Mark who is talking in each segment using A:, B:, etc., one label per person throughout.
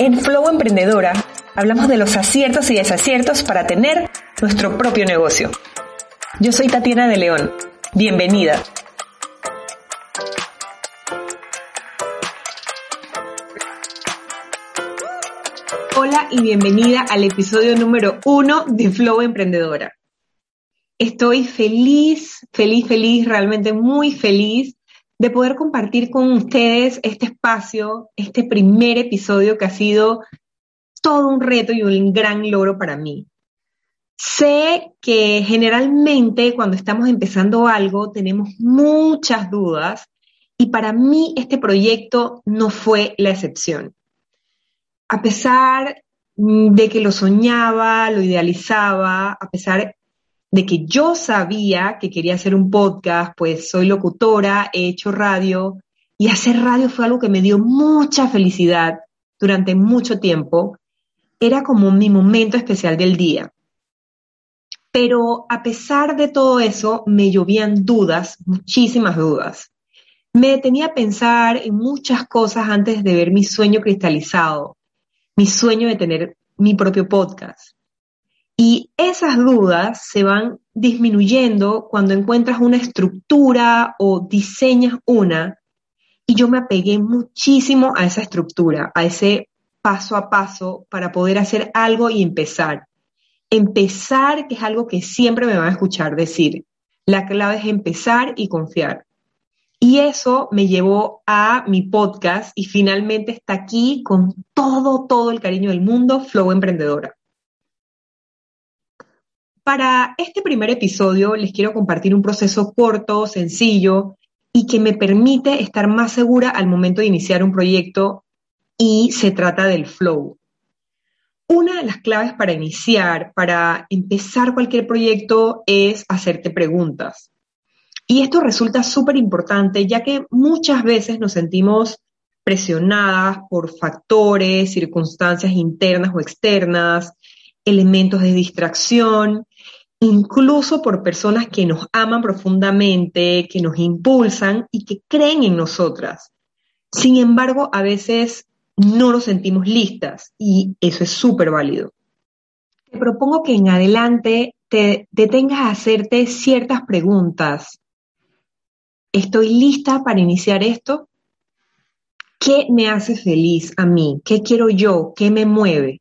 A: En Flow Emprendedora hablamos de los aciertos y desaciertos para tener nuestro propio negocio. Yo soy Tatiana de León. Bienvenida. Hola y bienvenida al episodio número uno de Flow Emprendedora. Estoy feliz, feliz, feliz, realmente muy feliz de poder compartir con ustedes este espacio, este primer episodio que ha sido todo un reto y un gran logro para mí. Sé que generalmente cuando estamos empezando algo tenemos muchas dudas y para mí este proyecto no fue la excepción. A pesar de que lo soñaba, lo idealizaba, a pesar de que yo sabía que quería hacer un podcast, pues soy locutora, he hecho radio y hacer radio fue algo que me dio mucha felicidad durante mucho tiempo. Era como mi momento especial del día. Pero a pesar de todo eso, me llovían dudas, muchísimas dudas. Me detenía a pensar en muchas cosas antes de ver mi sueño cristalizado, mi sueño de tener mi propio podcast. Y esas dudas se van disminuyendo cuando encuentras una estructura o diseñas una. Y yo me apegué muchísimo a esa estructura, a ese paso a paso para poder hacer algo y empezar. Empezar, que es algo que siempre me van a escuchar decir. La clave es empezar y confiar. Y eso me llevó a mi podcast y finalmente está aquí con todo, todo el cariño del mundo, Flow Emprendedora. Para este primer episodio les quiero compartir un proceso corto, sencillo y que me permite estar más segura al momento de iniciar un proyecto y se trata del flow. Una de las claves para iniciar, para empezar cualquier proyecto es hacerte preguntas. Y esto resulta súper importante ya que muchas veces nos sentimos presionadas por factores, circunstancias internas o externas, elementos de distracción incluso por personas que nos aman profundamente, que nos impulsan y que creen en nosotras. Sin embargo, a veces no nos sentimos listas y eso es súper válido. Te propongo que en adelante te detengas a hacerte ciertas preguntas. ¿Estoy lista para iniciar esto? ¿Qué me hace feliz a mí? ¿Qué quiero yo? ¿Qué me mueve?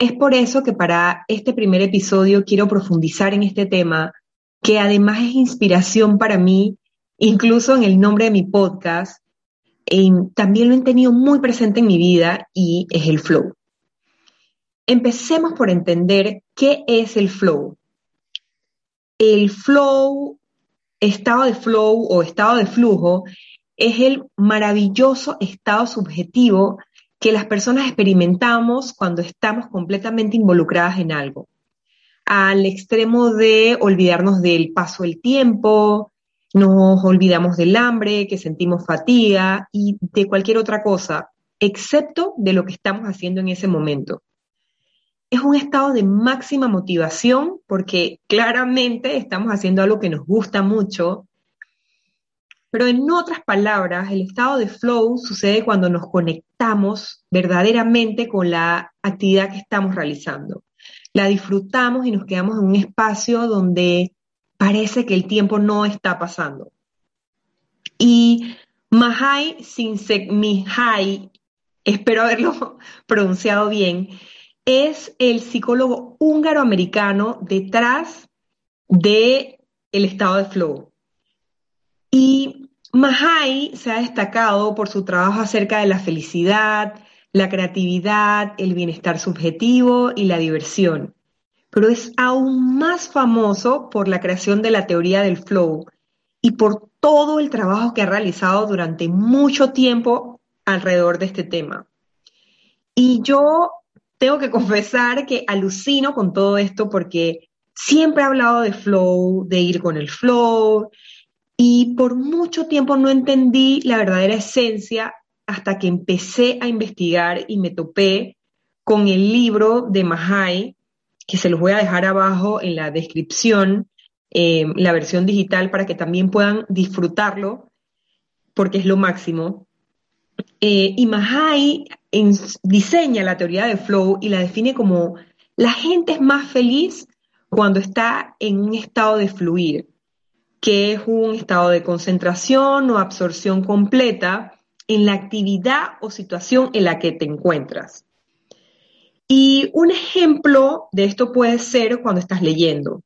A: Es por eso que para este primer episodio quiero profundizar en este tema, que además es inspiración para mí, incluso en el nombre de mi podcast, también lo he tenido muy presente en mi vida y es el flow. Empecemos por entender qué es el flow. El flow, estado de flow o estado de flujo, es el maravilloso estado subjetivo que las personas experimentamos cuando estamos completamente involucradas en algo, al extremo de olvidarnos del paso del tiempo, nos olvidamos del hambre, que sentimos fatiga y de cualquier otra cosa, excepto de lo que estamos haciendo en ese momento. Es un estado de máxima motivación porque claramente estamos haciendo algo que nos gusta mucho pero en otras palabras, el estado de flow sucede cuando nos conectamos verdaderamente con la actividad que estamos realizando. La disfrutamos y nos quedamos en un espacio donde parece que el tiempo no está pasando. Y Mahai Mihai, espero haberlo pronunciado bien, es el psicólogo húngaro-americano detrás del el estado de flow. Y Mahai se ha destacado por su trabajo acerca de la felicidad, la creatividad, el bienestar subjetivo y la diversión. Pero es aún más famoso por la creación de la teoría del flow y por todo el trabajo que ha realizado durante mucho tiempo alrededor de este tema. Y yo tengo que confesar que alucino con todo esto porque siempre he hablado de flow, de ir con el flow, y por mucho tiempo no entendí la verdadera esencia hasta que empecé a investigar y me topé con el libro de Mahai, que se los voy a dejar abajo en la descripción, eh, la versión digital, para que también puedan disfrutarlo, porque es lo máximo. Eh, y Mahai diseña la teoría de flow y la define como la gente es más feliz cuando está en un estado de fluir, que es un estado de concentración o absorción completa en la actividad o situación en la que te encuentras. Y un ejemplo de esto puede ser cuando estás leyendo,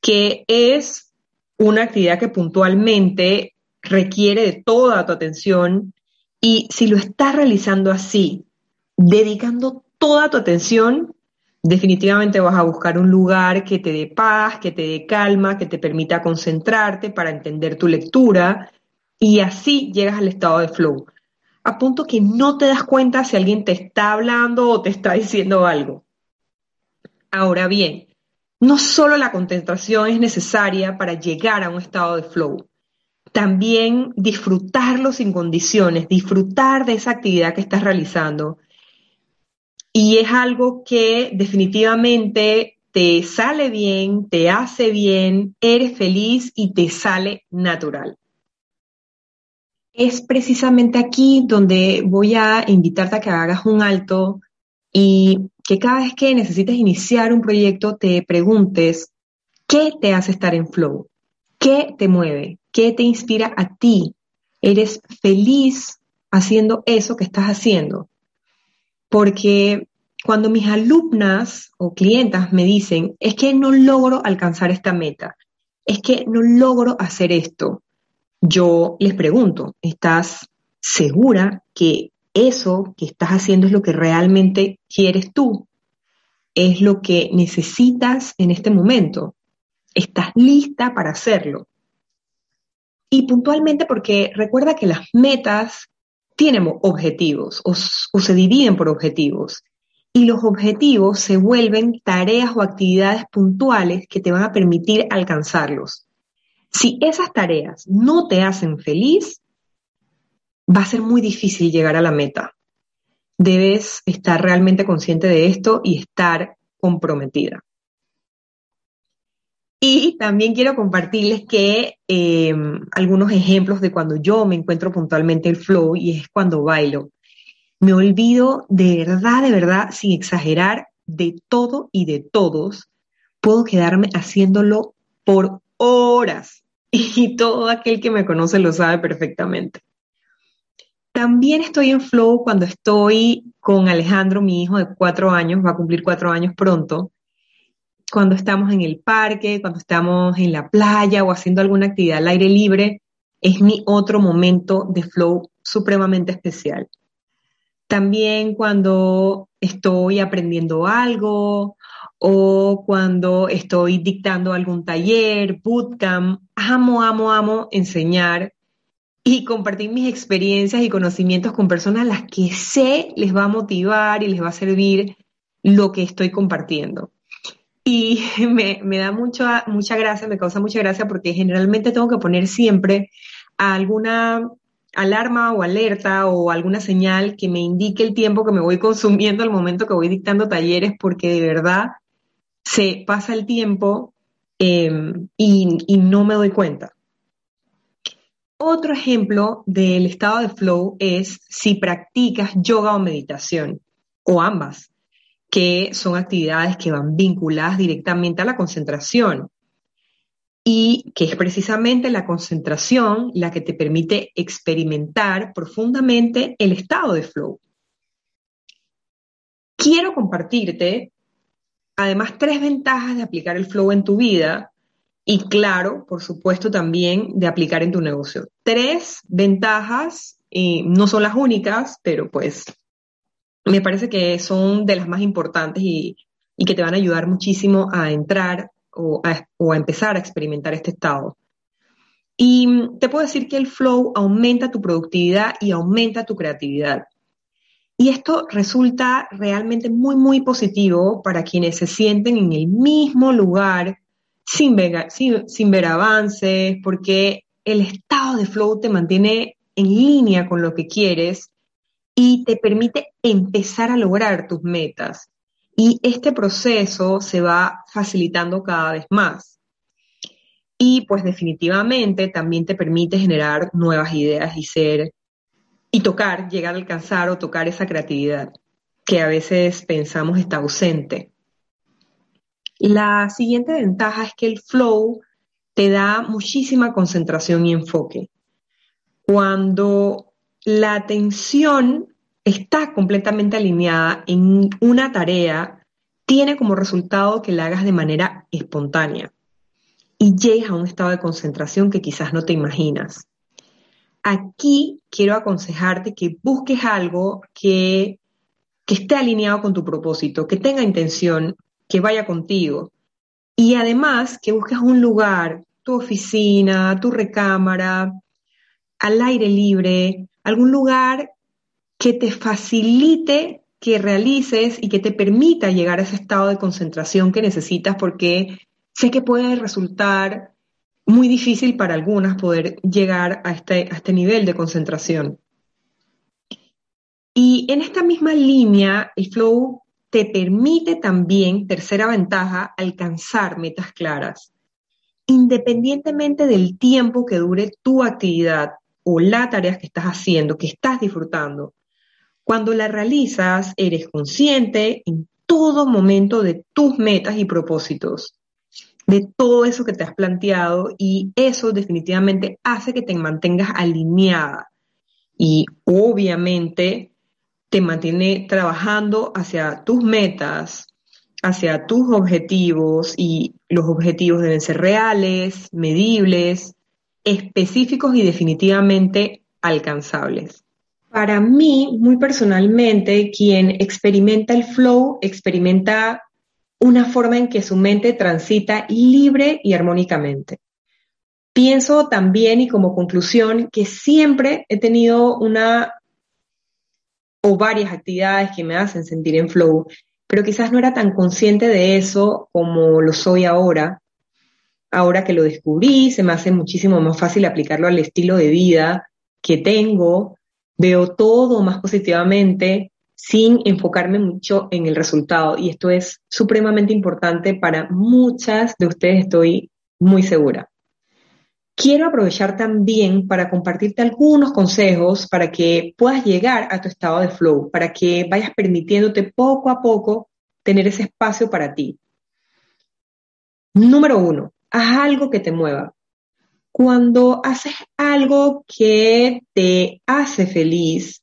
A: que es una actividad que puntualmente requiere de toda tu atención y si lo estás realizando así, dedicando toda tu atención, definitivamente vas a buscar un lugar que te dé paz, que te dé calma, que te permita concentrarte para entender tu lectura y así llegas al estado de flow, a punto que no te das cuenta si alguien te está hablando o te está diciendo algo. Ahora bien, no solo la concentración es necesaria para llegar a un estado de flow, también disfrutarlo sin condiciones, disfrutar de esa actividad que estás realizando y es algo que definitivamente te sale bien, te hace bien, eres feliz y te sale natural. Es precisamente aquí donde voy a invitarte a que hagas un alto y que cada vez que necesites iniciar un proyecto te preguntes, ¿qué te hace estar en flow? ¿Qué te mueve? ¿Qué te inspira a ti? ¿Eres feliz haciendo eso que estás haciendo? Porque cuando mis alumnas o clientas me dicen, es que no logro alcanzar esta meta, es que no logro hacer esto, yo les pregunto, ¿estás segura que eso que estás haciendo es lo que realmente quieres tú? ¿Es lo que necesitas en este momento? ¿Estás lista para hacerlo? Y puntualmente porque recuerda que las metas tienen objetivos o, se dividen por objetivos. Y los objetivos se vuelven tareas o actividades puntuales que te van a permitir alcanzarlos. Si esas tareas no te hacen feliz, va a ser muy difícil llegar a la meta. Debes estar realmente consciente de esto y estar comprometida. Y también quiero compartirles que em, algunos ejemplos de cuando yo me encuentro puntualmente el flow y es cuando bailo. Me olvido de verdad, de verdad, sin exagerar, de todo y de todos. Puedo quedarme haciéndolo por horas y todo aquel que me conoce lo sabe perfectamente. También estoy en flow cuando estoy con Alejandro, mi hijo de cuatro años, va a cumplir cuatro años pronto, cuando estamos en el parque, cuando estamos en la playa o haciendo alguna actividad al aire libre, es mi otro momento de flow supremamente especial. También cuando estoy aprendiendo algo o cuando estoy dictando algún taller, bootcamp, amo, amo, amo enseñar y compartir mis experiencias y conocimientos con personas a las que sé les va a motivar y les va a servir lo que estoy compartiendo. Y me, da mucha, mucha gracia, me causa mucha gracia porque generalmente tengo que poner siempre alguna alarma o alerta o alguna señal que me indique el tiempo que me voy consumiendo al momento que voy dictando talleres porque de verdad se pasa el tiempo em, y, y no me doy cuenta. Otro ejemplo del estado de flow es si practicas yoga o meditación, o ambas que son actividades que van vinculadas directamente a la concentración y que es precisamente la concentración la que te permite experimentar profundamente el estado de flow. Quiero compartirte además tres ventajas de aplicar el flow en tu vida y claro, por supuesto también de aplicar en tu negocio. Tres ventajas, y no son las únicas, pero pues me parece que son de las más importantes y, que te van a ayudar muchísimo a entrar o a, empezar a experimentar este estado. Y te puedo decir que el flow aumenta tu productividad y aumenta tu creatividad. Y esto resulta realmente muy, muy positivo para quienes se sienten en el mismo lugar sin ver, sin ver avances, porque el estado de flow te mantiene en línea con lo que quieres y te permite empezar a lograr tus metas. Y este proceso se va facilitando cada vez más. Y pues definitivamente también te permite generar nuevas ideas y ser y tocar, llegar a alcanzar o tocar esa creatividad que a veces pensamos está ausente. La siguiente ventaja es que el flow te da muchísima concentración y enfoque. Cuando la atención está completamente alineada en una tarea, tiene como resultado que la hagas de manera espontánea y llegues a un estado de concentración que quizás no te imaginas. Aquí quiero aconsejarte que busques algo que, que esté alineado con tu propósito, que tenga intención, que vaya contigo. Y además que busques un lugar, tu oficina, tu recámara, al aire libre, algún lugar que te facilite que realices y que te permita llegar a ese estado de concentración que necesitas porque sé que puede resultar muy difícil para algunas poder llegar a este, a este nivel de concentración. Y en esta misma línea, el flow te permite también, tercera ventaja, alcanzar metas claras. Independientemente del tiempo que dure tu actividad o la tarea que estás haciendo, que estás disfrutando, cuando la realizas, eres consciente en todo momento de tus metas y propósitos de todo eso que te has planteado y eso definitivamente hace que te mantengas alineada. Y obviamente te mantiene trabajando hacia tus metas, hacia tus objetivos y los objetivos deben ser reales, medibles, específicos y definitivamente alcanzables. Para mí, muy personalmente, quien experimenta el flow, experimenta una forma en que su mente transita libre y armónicamente. Pienso también y como conclusión que siempre he tenido una o varias actividades que me hacen sentir en flow, pero quizás no era tan consciente de eso como lo soy ahora. Ahora que lo descubrí, se me hace muchísimo más fácil aplicarlo al estilo de vida que tengo, veo todo más positivamente, sin enfocarme mucho en el resultado. Y esto es supremamente importante para muchas de ustedes, estoy muy segura. Quiero aprovechar también para compartirte algunos consejos para que puedas llegar a tu estado de flow, para que vayas permitiéndote poco a poco tener ese espacio para ti. Número uno, haz algo que te mueva. Cuando haces algo que te hace feliz,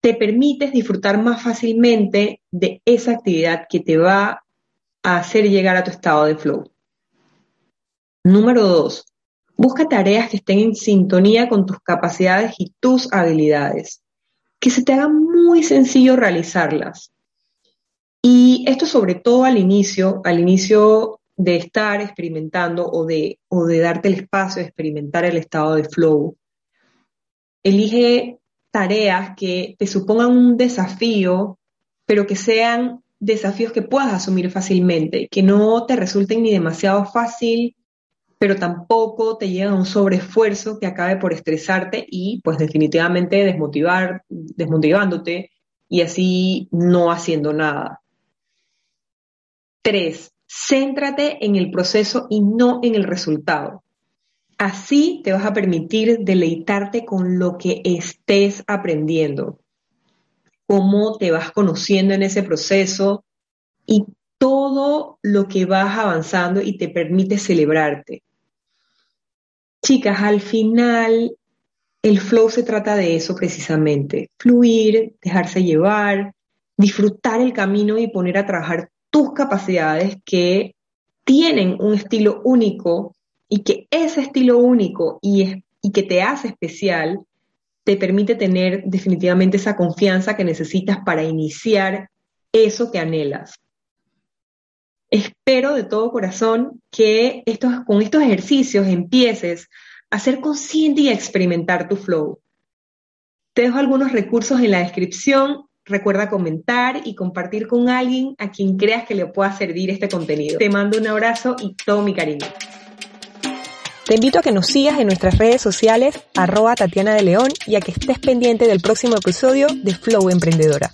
A: te permites disfrutar más fácilmente de esa actividad que te va a hacer llegar a tu estado de flow. Número dos, busca tareas que estén en sintonía con tus capacidades y tus habilidades, que se te haga muy sencillo realizarlas. Y esto sobre todo al inicio, al inicio de estar experimentando o de, o de darte el espacio de experimentar el estado de flow. Elige tareas que te supongan un desafío, pero que sean desafíos que puedas asumir fácilmente, que no te resulten ni demasiado fácil, pero tampoco te lleven a un sobreesfuerzo que acabe por estresarte y pues definitivamente desmotivar, desmotivándote y así no haciendo nada. Tres, céntrate en el proceso y no en el resultado. Así te vas a permitir deleitarte con lo que estés aprendiendo, cómo te vas conociendo en ese proceso y todo lo que vas avanzando y te permite celebrarte. Chicas, al final el flow se trata de eso precisamente, fluir, dejarse llevar, disfrutar el camino y poner a trabajar tus capacidades que tienen un estilo único y que ese estilo único y, que te hace especial te permite tener definitivamente esa confianza que necesitas para iniciar eso que anhelas. Espero de todo corazón que estos, con estos ejercicios empieces a ser consciente y a experimentar tu flow. Te dejo algunos recursos en la descripción. Recuerda comentar y compartir con alguien a quien creas que le pueda servir este contenido. Te mando un abrazo y todo mi cariño. Te invito a que nos sigas en nuestras redes sociales, arroba Tatiana de León, y a que estés pendiente del próximo episodio de Flow Emprendedora.